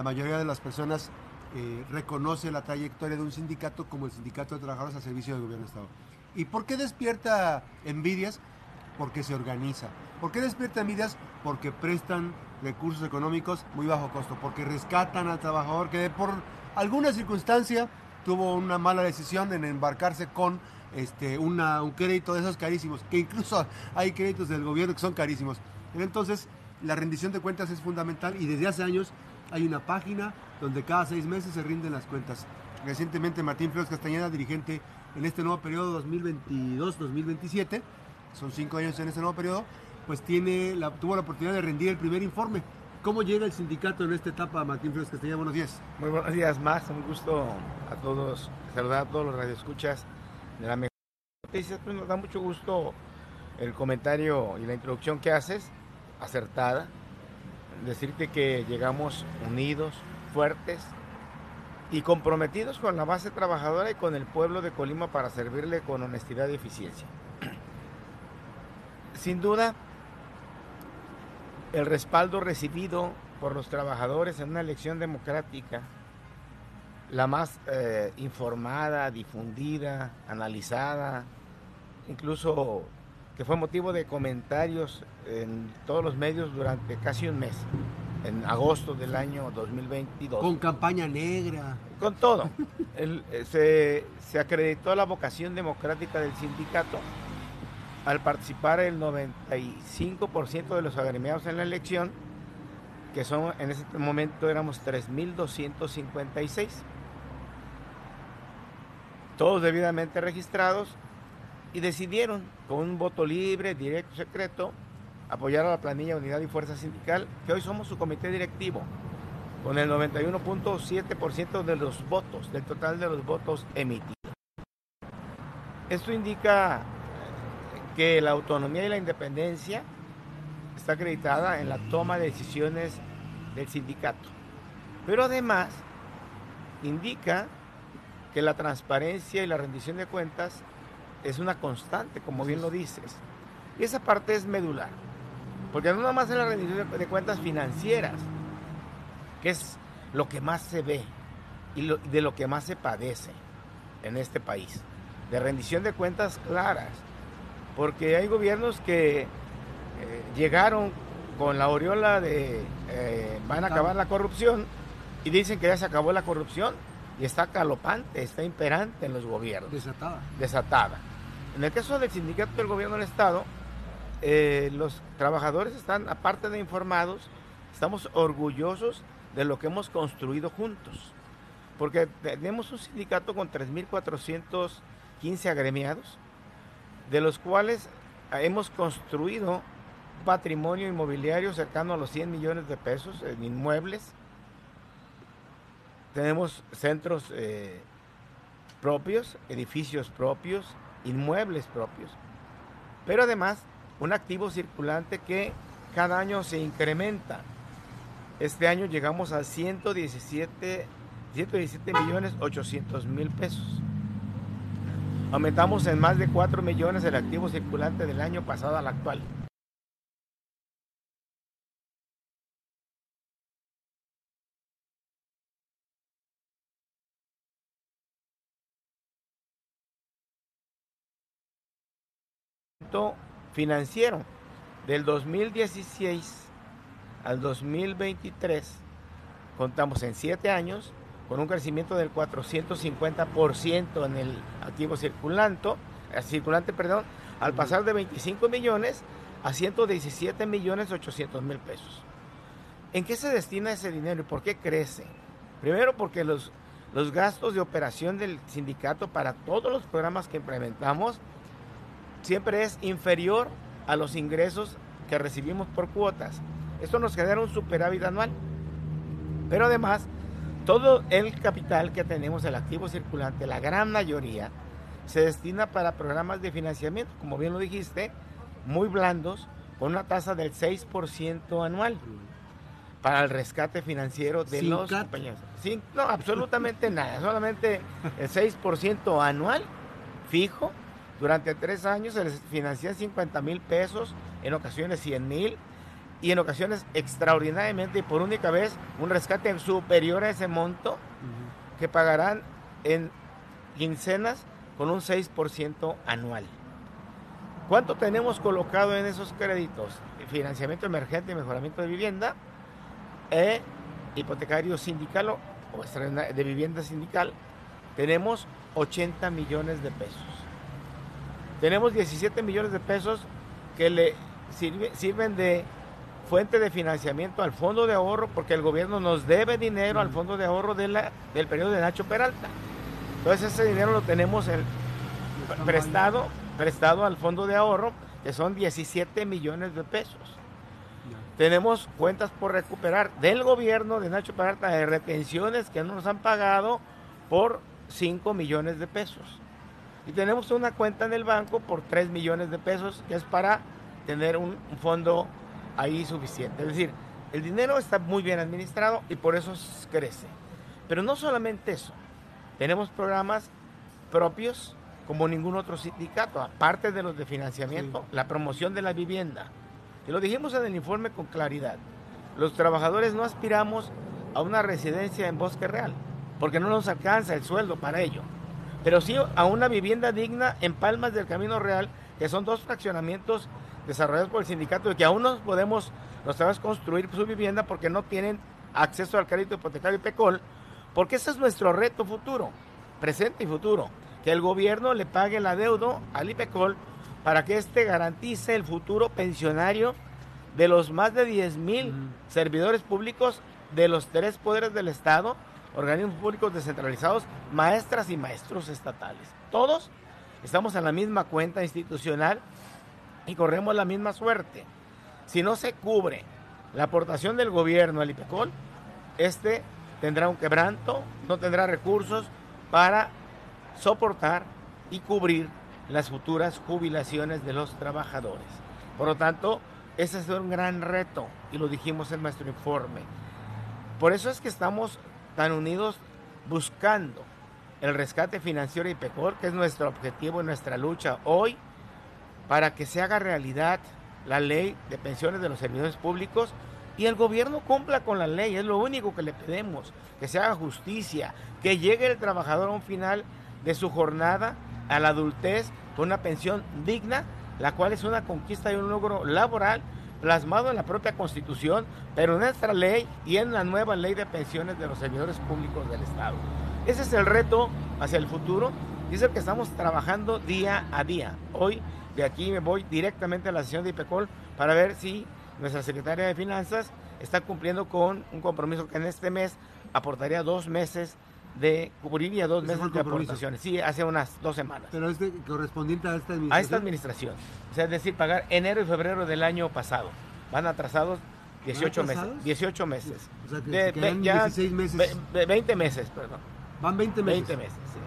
la mayoría de las personas eh, reconoce la trayectoria de un sindicato como el Sindicato de Trabajadores al Servicio del Gobierno de Estado. ¿Y por qué despierta envidias? Porque se organiza. ¿Por qué despierta envidias? Porque prestan recursos económicos muy bajo costo, porque rescatan al trabajador que por alguna circunstancia tuvo una mala decisión en embarcarse con este, una, un crédito de esos carísimos, que incluso hay créditos del gobierno que son carísimos. Entonces, la rendición de cuentas es fundamental y desde hace años hay una página donde cada seis meses se rinden las cuentas. Recientemente Martín Flores Castañeda, dirigente en este nuevo periodo 2022-2027, son cinco años en este nuevo periodo, pues tiene tuvo la oportunidad de rendir el primer informe. ¿Cómo llega el sindicato en esta etapa, Martín Flores Castañeda? Buenos días. Muy buenos días, más. Un gusto a todos, saludar a todos los radioescuchas de la mejor. Pues nos da mucho gusto el comentario y la introducción que haces, acertada. Decirte que llegamos unidos, fuertes y comprometidos con la base trabajadora y con el pueblo de Colima para servirle con honestidad y eficiencia. Sin duda, el respaldo recibido por los trabajadores en una elección democrática, la más eh, informada, difundida, analizada, incluso que fue motivo de comentarios en todos los medios durante casi un mes, en agosto del año 2022. Con campaña negra. Con todo. Eh, se, se acreditó la vocación democrática del sindicato al participar el 95% de los agremiados en la elección, que son en ese momento éramos 3.256, todos debidamente registrados, y decidieron con un voto libre, directo, secreto, apoyar a la planilla Unidad y Fuerza Sindical, que hoy somos su comité directivo, con el 91.7% de los votos, del total de los votos emitidos. Esto indica que la autonomía y la independencia está acreditada en la toma de decisiones del sindicato. Pero además indica que la transparencia y la rendición de cuentas es una constante, como bien lo dices. Y esa parte es medular, porque no nada más es la rendición de cuentas financieras, que es lo que más se ve y de lo que más se padece en este país, de rendición de cuentas claras, porque hay gobiernos que eh, llegaron con la aureola de eh, van a acabar la corrupción y dicen que ya se acabó la corrupción y está calopante, está imperante en los gobiernos. Desatada. Desatada. En el caso del sindicato del gobierno del Estado, eh, los trabajadores están, aparte de informados, estamos orgullosos de lo que hemos construido juntos. Porque tenemos un sindicato con 3.415 agremiados, de los cuales hemos construido patrimonio inmobiliario cercano a los 100 millones de pesos en inmuebles. Tenemos centros eh, propios, edificios propios, inmuebles propios. Pero además, un activo circulante que cada año se incrementa. Este año llegamos a 117, 117 millones 800 mil pesos. Aumentamos en más de 4 millones el activo circulante del año pasado al actual. Financiero del 2016 al 2023 contamos en 7 años con un crecimiento del 450% en el activo circulante, eh, circulante perdón, al pasar de 25 millones a 117 millones 800 mil pesos. ¿En qué se destina ese dinero y por qué crece? Primero porque los, los gastos de operación del sindicato para todos los programas que implementamos siempre es inferior a los ingresos que recibimos por cuotas. Esto nos genera un superávit anual. Pero además, todo el capital que tenemos, el activo circulante, la gran mayoría, se destina para programas de financiamiento, como bien lo dijiste, muy blandos, con una tasa del 6% anual para el rescate financiero de los compañeros. Sin, no, absolutamente nada, solamente el 6% anual fijo durante tres años se les financian 50 mil pesos, en ocasiones 100 mil, y en ocasiones extraordinariamente y por única vez un rescate superior a ese monto que pagarán en quincenas con un 6% anual. ¿Cuánto tenemos colocado en esos créditos? Financiamiento emergente y mejoramiento de vivienda, e hipotecario sindical o de vivienda sindical, tenemos 80 millones de pesos. Tenemos 17 millones de pesos que le sirven de fuente de financiamiento al fondo de ahorro porque el gobierno nos debe dinero al fondo de ahorro de la, del periodo de Nacho Peralta. Entonces ese dinero lo tenemos prestado prestado al fondo de ahorro, que son 17 millones de pesos. Tenemos cuentas por recuperar del gobierno de Nacho Parata de retenciones que no nos han pagado por 5 millones de pesos. Y tenemos una cuenta en el banco por 3 millones de pesos, que es para tener un, un fondo ahí suficiente. Es decir, el dinero está muy bien administrado y por eso crece. Pero no solamente eso, tenemos programas propios como ningún otro sindicato, aparte de los de financiamiento, la promoción de la vivienda. Y lo dijimos en el informe con claridad. Los trabajadores no aspiramos a una residencia en Bosque Real, porque no nos alcanza el sueldo para ello. Pero sí a una vivienda digna en Palmas del Camino Real, que son dos fraccionamientos desarrollados por el sindicato y que aún no podemos trabajadores construir su vivienda porque no tienen acceso al crédito hipotecario y PECOL, porque ese es nuestro reto futuro, presente y futuro que el gobierno le pague el adeudo al IPECOL para que éste garantice el futuro pensionario de los más de 10 mil servidores públicos de los tres poderes del Estado, organismos públicos descentralizados, maestras y maestros estatales. Todos estamos en la misma cuenta institucional y corremos la misma suerte. Si no se cubre la aportación del gobierno al IPECOL, este tendrá un quebranto, no tendrá recursos para soportar y cubrir las futuras jubilaciones de los trabajadores. Por lo tanto, ese es un gran reto y lo dijimos en nuestro informe. Por eso es que estamos tan unidos buscando el rescate financiero y PECOR, que es nuestro objetivo en nuestra lucha hoy, para que se haga realidad la ley de pensiones de los servidores públicos y el gobierno cumpla con la ley. Es lo único que le pedimos, que se haga justicia, que llegue el trabajador a un final de su jornada a la adultez con una pensión digna, la cual es una conquista y un logro laboral plasmado en la propia Constitución, pero en nuestra ley y en la nueva ley de pensiones de los servidores públicos del Estado. Ese es el reto hacia el futuro y es el que estamos trabajando día a día. Hoy de aquí me voy directamente a la sesión de IPECOL para ver si nuestra secretaria de Finanzas está cumpliendo con un compromiso que en este mes aportaría dos meses de cubriría dos meses de aportaciones. Sí, hace unas dos semanas. Pero es correspondiente a esta administración. A esta administración. O sea, es decir, pagar enero y febrero del año pasado. Van atrasados 18 meses. 18 meses. O sea, que quedan 16 meses. 20 meses, perdón. Van 20 meses. 20 meses, sí.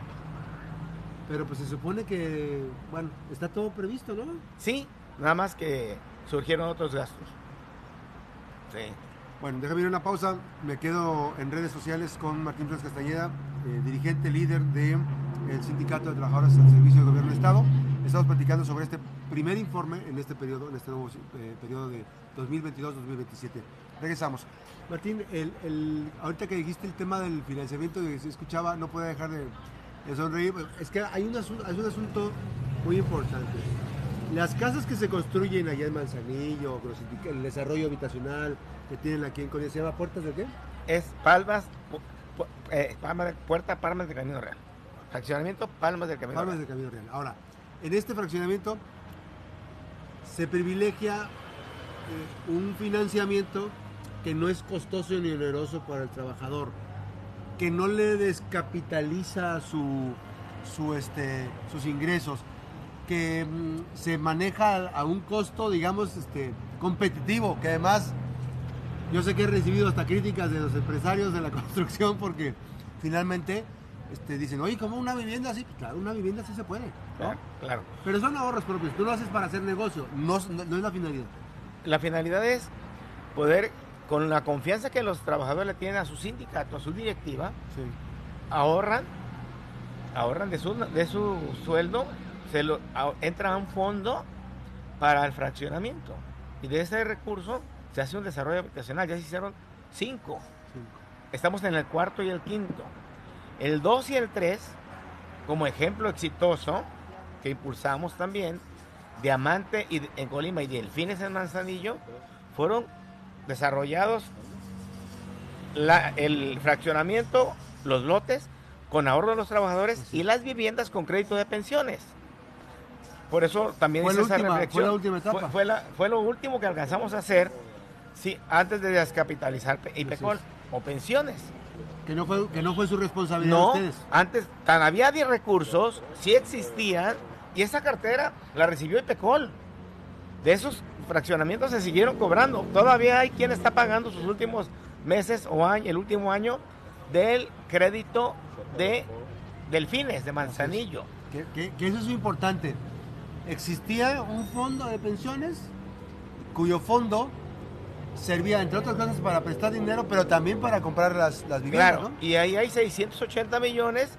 Pero pues se supone que, bueno, está todo previsto, ¿no? Sí, nada más que surgieron otros gastos. Sí. Bueno, déjame ir a una pausa. Me quedo en redes sociales con Martín Flores Castañeda, eh, dirigente líder del Sindicato de Trabajadores al Servicio del Gobierno del Estado. Estamos platicando sobre este primer informe en este periodo, en este nuevo eh, periodo de 2022-2027. Regresamos. Martín, ahorita que dijiste el tema del financiamiento, que se escuchaba, no puede dejar de, sonreír. Es que hay un, hay un asunto muy importante. Las casas que se construyen allá en Manzanillo, el desarrollo habitacional, que tienen aquí en Corea. ¿Se llama Puertas de qué? Es Palmas, eh, Puerta Palmas del Camino Real. Fraccionamiento Palmas del Camino Palmas del Camino Real. Ahora, en este fraccionamiento se privilegia eh, un financiamiento que no es costoso ni oneroso para el trabajador, que no le descapitaliza su, su, este, sus ingresos, que mm, se maneja a un costo, digamos, este, competitivo, que además yo sé que he recibido hasta críticas de los empresarios de la construcción porque finalmente este, dicen, oye, ¿cómo una vivienda así? Claro, una vivienda sí se puede. Claro, Pero son ahorros propios, tú lo haces para hacer negocio, no, es la finalidad. La finalidad es poder, con la confianza que los trabajadores le tienen a su sindicato, a su directiva, ahorran, ahorran de su, de su sueldo, se lo, entra a un fondo para el fraccionamiento. Y de ese recurso se hace un desarrollo habitacional, ya se hicieron cinco. Cinco. Estamos en el cuarto y el quinto. El 2 y el 3, como ejemplo exitoso, que impulsamos también, Diamante y, en Colima y Delfines en Manzanillo, fueron desarrollados la- el fraccionamiento, los lotes, con ahorro de los trabajadores y las viviendas con crédito de pensiones. Por eso también Fue hice la esa última- reflexión. fue la última etapa. Fue, fue la- fue lo último que alcanzamos a hacer sí, antes de descapitalizar Pe- IPECOL o pensiones. Que no fue, que no fue su responsabilidad No, de ustedes. antes tan había 10 recursos, sí existían, y esa cartera la recibió IPECOL. De esos fraccionamientos se siguieron cobrando. Todavía hay quien está pagando sus últimos meses o año, el último año del crédito de Delfines, de Manzanillo. Que, que- que eso es importante. Existía un fondo de pensiones cuyo fondo servía, entre otras cosas, para prestar dinero, pero también para comprar las, las viviendas, Claro, ¿no? y ahí hay 680 millones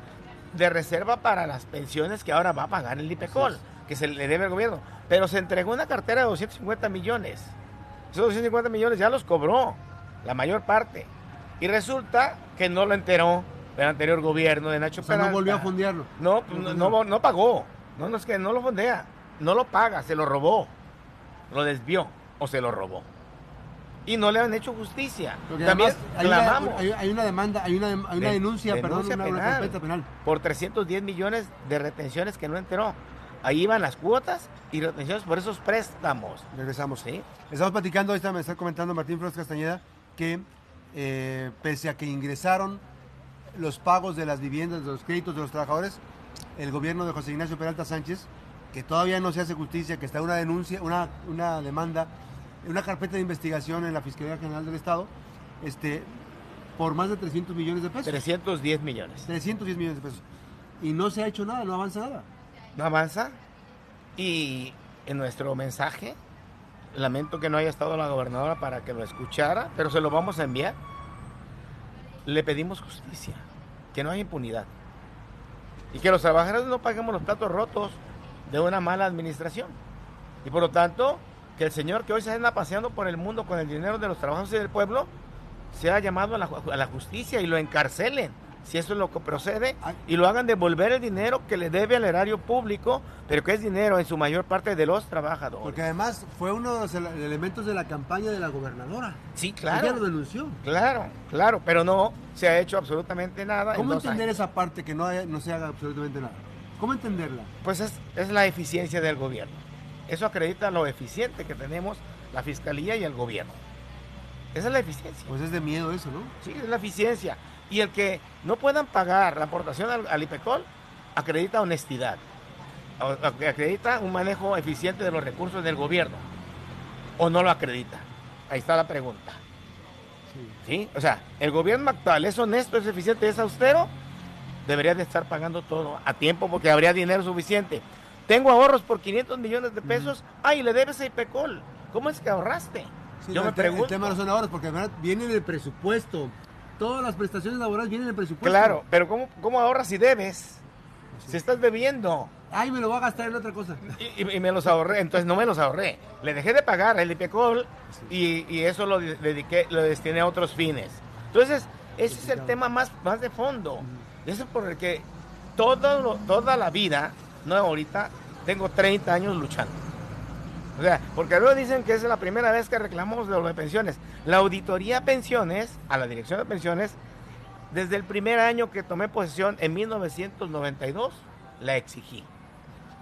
de reserva para las pensiones que ahora va a pagar el IPECOL, que se le debe al gobierno. Pero se entregó una cartera de 250 millones. Esos 250 millones ya los cobró, la mayor parte. Y resulta que no lo enteró el anterior gobierno de Nacho O sea, no volvió a fondearlo. No, pues, no, no, no pagó. No, no es que no lo fondea. No lo paga, se lo robó. Lo desvió o se lo robó. Y no le han hecho justicia. Porque También hay una, clamamos hay, hay una demanda, hay una, hay una De- denuncia, perdón, denuncia una, una penal. penal. por 310 millones de retenciones que no enteró. Ahí iban las cuotas y retenciones por esos préstamos. Regresamos. ¿sí? Estamos platicando, ahorita me está comentando Martín Flores Castañeda, que eh, pese a que ingresaron los pagos de las viviendas, de los créditos de los trabajadores, el gobierno de José Ignacio Peralta Sánchez, que todavía no se hace justicia, que está una denuncia, una, una demanda, una carpeta de investigación en la Fiscalía General del Estado, este, por más de 300 millones de pesos. 310 millones. 310 millones de pesos. Y no se ha hecho nada, no avanza nada. No avanza. Y en nuestro mensaje, lamento que no haya estado la gobernadora para que lo escuchara, pero se lo vamos a enviar. Le pedimos justicia, que no haya impunidad. Y que los trabajadores no paguemos los platos rotos de una mala administración. Y por lo tanto, que el señor que hoy se anda paseando por el mundo con el dinero de los trabajadores y del pueblo, sea llamado a la, ju- a la justicia y lo encarcelen, si eso es lo que procede, Ay. y lo hagan devolver el dinero que le debe al erario público, pero que es dinero en su mayor parte de los trabajadores. Porque además fue uno de los ele- elementos de la campaña de la gobernadora. sí, Ella claro, lo denunció. claro, claro, pero no se ha hecho absolutamente nada. ¿Cómo entender años. esa parte que no, haya- no se haga absolutamente nada? ¿Cómo entenderla? Pues es, es la eficiencia del gobierno. Eso acredita lo eficiente que tenemos la fiscalía y el gobierno. Esa es la eficiencia. Pues es de miedo eso, ¿no? Sí, es la eficiencia. Y el que no puedan pagar la aportación al, al IPECOL acredita honestidad. Acredita un manejo eficiente de los recursos del gobierno. O no lo acredita. Ahí está la pregunta. ¿Sí? O sea, el gobierno actual es honesto, es eficiente, es austero, debería de estar pagando todo a tiempo porque habría dinero suficiente. Tengo ahorros por 500 millones de pesos. Ay, le debes a IPECOL. ¿Cómo es que ahorraste? Sí, Yo no, me el, pregunto. el tema no son ahorros, porque además viene en el presupuesto. Todas las prestaciones laborales vienen en el presupuesto. Claro, pero ¿cómo, cómo ahorras si debes? Si estás bebiendo. Ay, me lo voy a gastar en otra cosa. Y, y- y me los ahorré, entonces no me los ahorré. Le dejé de pagar el IPECOL y, y eso lo de- dediqué, lo destiné a otros fines. Entonces, ese es el tema más, más de fondo. Eso por el que todo toda la vida, no ahorita, tengo 30 años luchando. O sea, porque luego dicen que es la primera vez que reclamamos de lo de pensiones. La auditoría pensiones, a la dirección de pensiones, desde el primer año que tomé posesión en 1992, la exigí.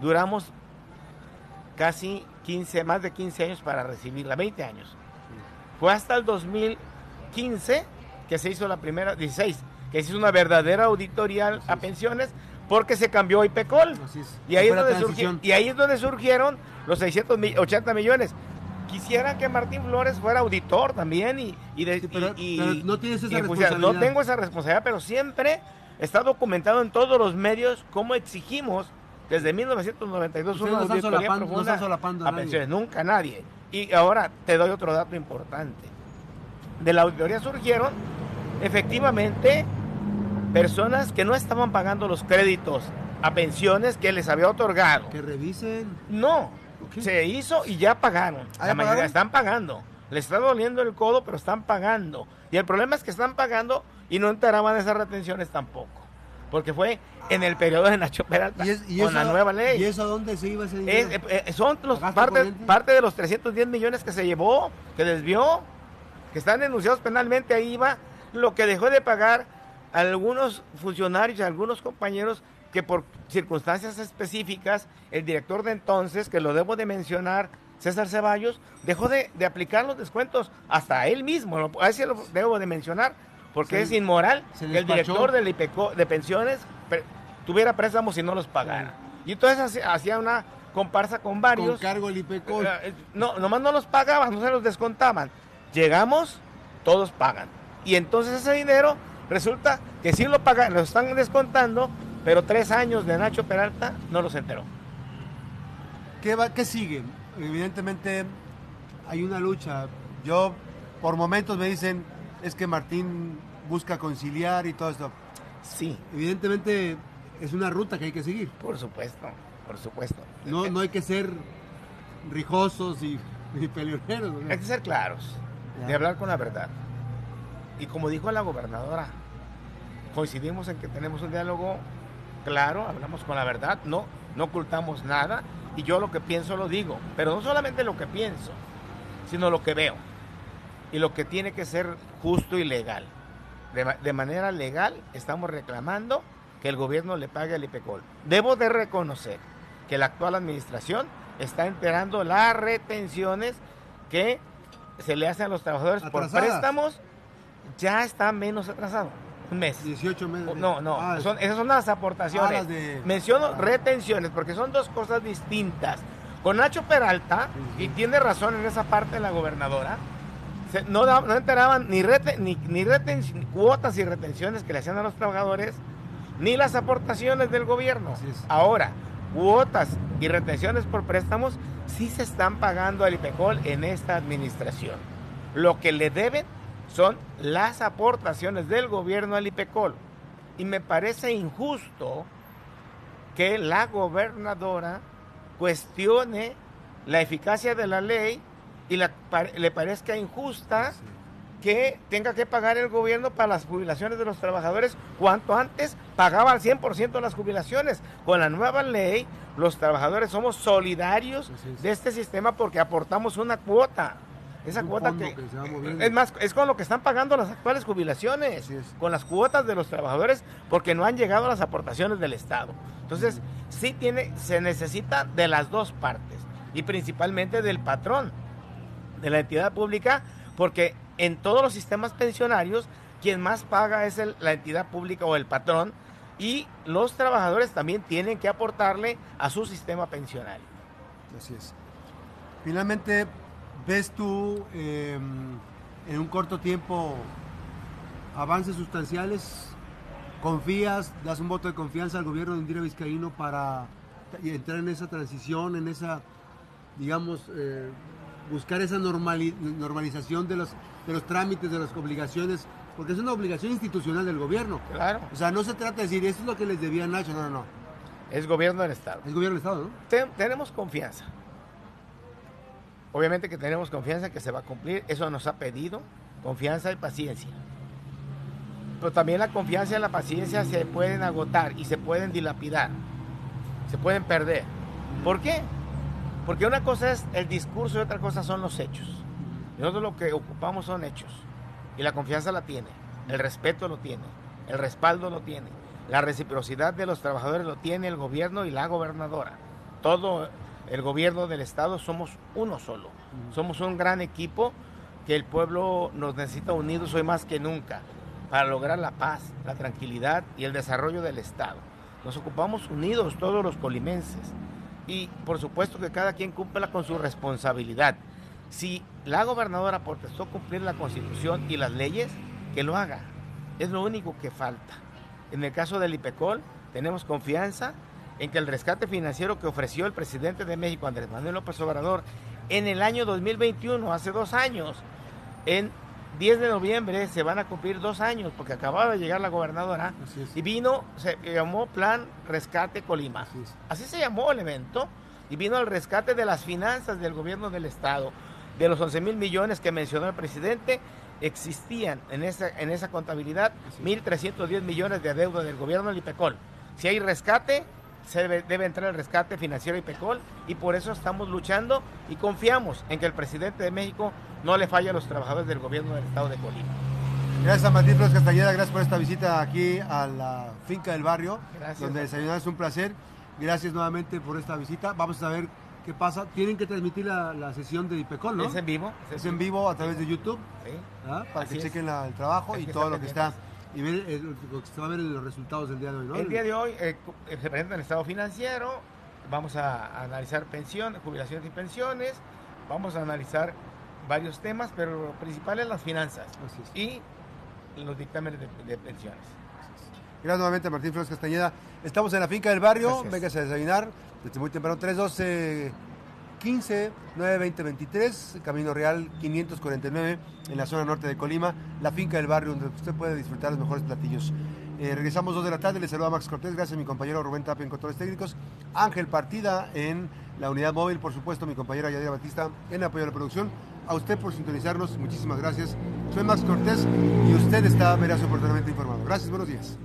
Duramos casi 15, más de 15 años para recibirla, 20 años. Fue hasta el 2015 que se hizo la primera, 16, que se hizo una verdadera auditoría a pensiones porque se cambió IPECOL. Así es. Y ahí, es donde surgi- transición. y ahí es donde surgieron los 680 millones. Quisiera que Martín Flores fuera auditor también y, y, de- Sí, pero- y- pero y- no tienes esa pusiera- No responsabilidad. tengo esa responsabilidad, pero siempre está documentado en todos los medios cómo exigimos desde 1992 Ustedes una no auditoría no profunda solapando a a pensiones. Nunca nadie. Y ahora te doy otro dato importante. De la auditoría surgieron efectivamente personas que no estaban pagando los créditos a pensiones que les había otorgado. Que revisen. No, se hizo y ya pagaron. ¿Ah, ya la mayoría están pagando. Le está doliendo el codo, pero están pagando. Y el problema es que están pagando y no enteraban esas retenciones tampoco. Porque fue en el periodo de Nacho Peralta con la nueva ley. ¿Y eso a dónde se iba ese dinero? Eh, eh, son los, parte, parte de los 310 millones que se llevó, que desvió, que están denunciados penalmente. Ahí iba lo que dejó de pagar algunos funcionarios, algunos compañeros que por circunstancias específicas, el director de entonces, que lo debo de mencionar, César Ceballos, dejó de, aplicar los descuentos hasta él mismo, a ese lo debo de mencionar, porque es inmoral que el director del IPECO, de pensiones tuviera préstamos y no los pagara. Y entonces hacía una comparsa con varios. Con cargo el IPECO. Eh, eh, no, nomás no los pagaban, no se los descontaban. Llegamos, todos pagan. Y entonces ese dinero resulta que sí lo pagan, lo están descontando, pero tres años de Nacho Peralta no los enteró. ¿Qué, va, qué sigue? Evidentemente hay una lucha. Yo, por momentos me dicen, es que Martín busca conciliar y todo esto. Sí. Evidentemente es una ruta que hay que seguir. Por supuesto, por supuesto. No, no hay que ser rijosos y, y Hay que ser claros, de hablar con la verdad. Y como dijo la gobernadora, coincidimos en que tenemos un diálogo claro, hablamos con la verdad, no, no ocultamos nada y yo lo que pienso lo digo, pero no solamente lo que pienso, sino lo que veo y lo que tiene que ser justo y legal. De, manera legal estamos reclamando que el gobierno le pague al IPECOL. Debo de reconocer que la actual administración está enterando las retenciones que se le hacen a los trabajadores por préstamos, ya está menos atrasado un mes. 18 meses. No, no, ah, esas son las aportaciones. Ah, Menciono ah. retenciones porque son dos cosas distintas. Con Nacho Peralta, y tiene razón en esa parte de la gobernadora, no, no, enteraban ni, ni, ni cuotas y retenciones que le hacían a los trabajadores, ni las aportaciones del gobierno. Ahora, cuotas y retenciones por préstamos sí se están pagando al IPECOL en esta administración. Lo que le deben son las aportaciones del gobierno al IPECOL. Y me parece injusto que la gobernadora cuestione la eficacia de la ley y le parezca injusta que tenga que pagar el gobierno para las jubilaciones de los trabajadores cuanto antes pagaba al 100% las jubilaciones. Con la nueva ley, los trabajadores somos solidarios de este sistema porque aportamos una cuota. Esa cuota que, es más, es con lo que están pagando las actuales jubilaciones, con las cuotas de los trabajadores, porque no han llegado las aportaciones del Estado. Entonces, sí tiene, se necesita de las dos partes, y principalmente del patrón, de la entidad pública, porque en todos los sistemas pensionarios, quien más paga es la entidad pública o el patrón, y los trabajadores también tienen que aportarle a su sistema pensionario. Así es. Finalmente, ¿Ves tú em, en un corto tiempo avances sustanciales? ¿Confías, das un voto de confianza al gobierno de Indira Vizcaíno para entrar en esa transición, en esa, digamos, eh, buscar esa normalización de los, de los trámites, de las obligaciones? Porque es una obligación institucional del gobierno. Claro. O sea, no se trata de decir, esto es lo que les debía Nacho, no, no, no. Es gobierno del Estado. Es gobierno del Estado, ¿no? tenemos confianza. Obviamente que tenemos confianza que se va a cumplir, eso nos ha pedido, confianza y paciencia. Pero también la confianza y la paciencia se pueden agotar y se pueden dilapidar, se pueden perder. ¿Por qué? Porque una cosa es el discurso y otra cosa son los hechos. Nosotros lo que ocupamos son hechos. Y la confianza la tiene, el respeto lo tiene, el respaldo lo tiene, la reciprocidad de los trabajadores lo tiene el gobierno y la gobernadora. Todo el gobierno del Estado somos uno solo. Somos un gran equipo que el pueblo nos necesita unidos hoy más que nunca para lograr la paz, la tranquilidad y el desarrollo del Estado. Nos ocupamos unidos todos los colimenses y por supuesto que cada quien cumpla con su responsabilidad. Si la gobernadora protestó cumplir la constitución y las leyes, que lo haga. Es lo único que falta. En el caso del IPECOL, tenemos confianza en que el rescate financiero que ofreció el presidente de México, Andrés Manuel López Obrador, en el año 2021, hace dos años, en 10 de noviembre se van a cumplir dos años, porque acababa de llegar la gobernadora y vino, se llamó Plan Rescate Colima. Así, se llamó el evento, y vino al rescate de las finanzas del gobierno del Estado. De los 11 mil millones que mencionó el presidente, existían en esa, en esa contabilidad 1.310 millones de deuda del gobierno del IPECOL. Si hay rescate, se debe, debe, entrar el rescate financiero IPECOL y por eso estamos luchando y confiamos en que el presidente de México no le falle a los trabajadores del gobierno del estado de Colima. Gracias a Martín Flores Castañeda, gracias por esta visita aquí a la finca del barrio, gracias, donde desayunar es un placer. Gracias nuevamente por esta visita. Vamos a ver qué pasa. Tienen que transmitir la, la sesión de IPECOL, ¿no? Es en vivo. Es, en vivo a través de YouTube, sí. ¿ah? para Así que chequen la, el trabajo y todo lo que está y ver eh, lo que se va a ver los resultados del día de hoy, ¿no? El día de hoy eh, se presenta el estado financiero, vamos a, analizar pensión, jubilaciones y pensiones, vamos a analizar varios temas, pero lo principal es las finanzas y los dictámenes de, de pensiones. Gracias nuevamente Martín Flores Castañeda. Estamos en la finca del barrio, véngase a desayunar. Desde muy temprano, 312 15 920 23, Camino Real 549 en la zona norte de Colima, la finca del barrio donde usted puede disfrutar los mejores platillos. Eh, regresamos dos de la tarde, le saluda Max Cortés, gracias a mi compañero Rubén Tapia en controles técnicos, Ángel Partida en la unidad móvil, por supuesto mi compañera Yadira Batista en apoyo a la producción. A usted por sintonizarnos, muchísimas gracias. Soy Max Cortés y usted está veraz oportunamente informado. Gracias, buenos días.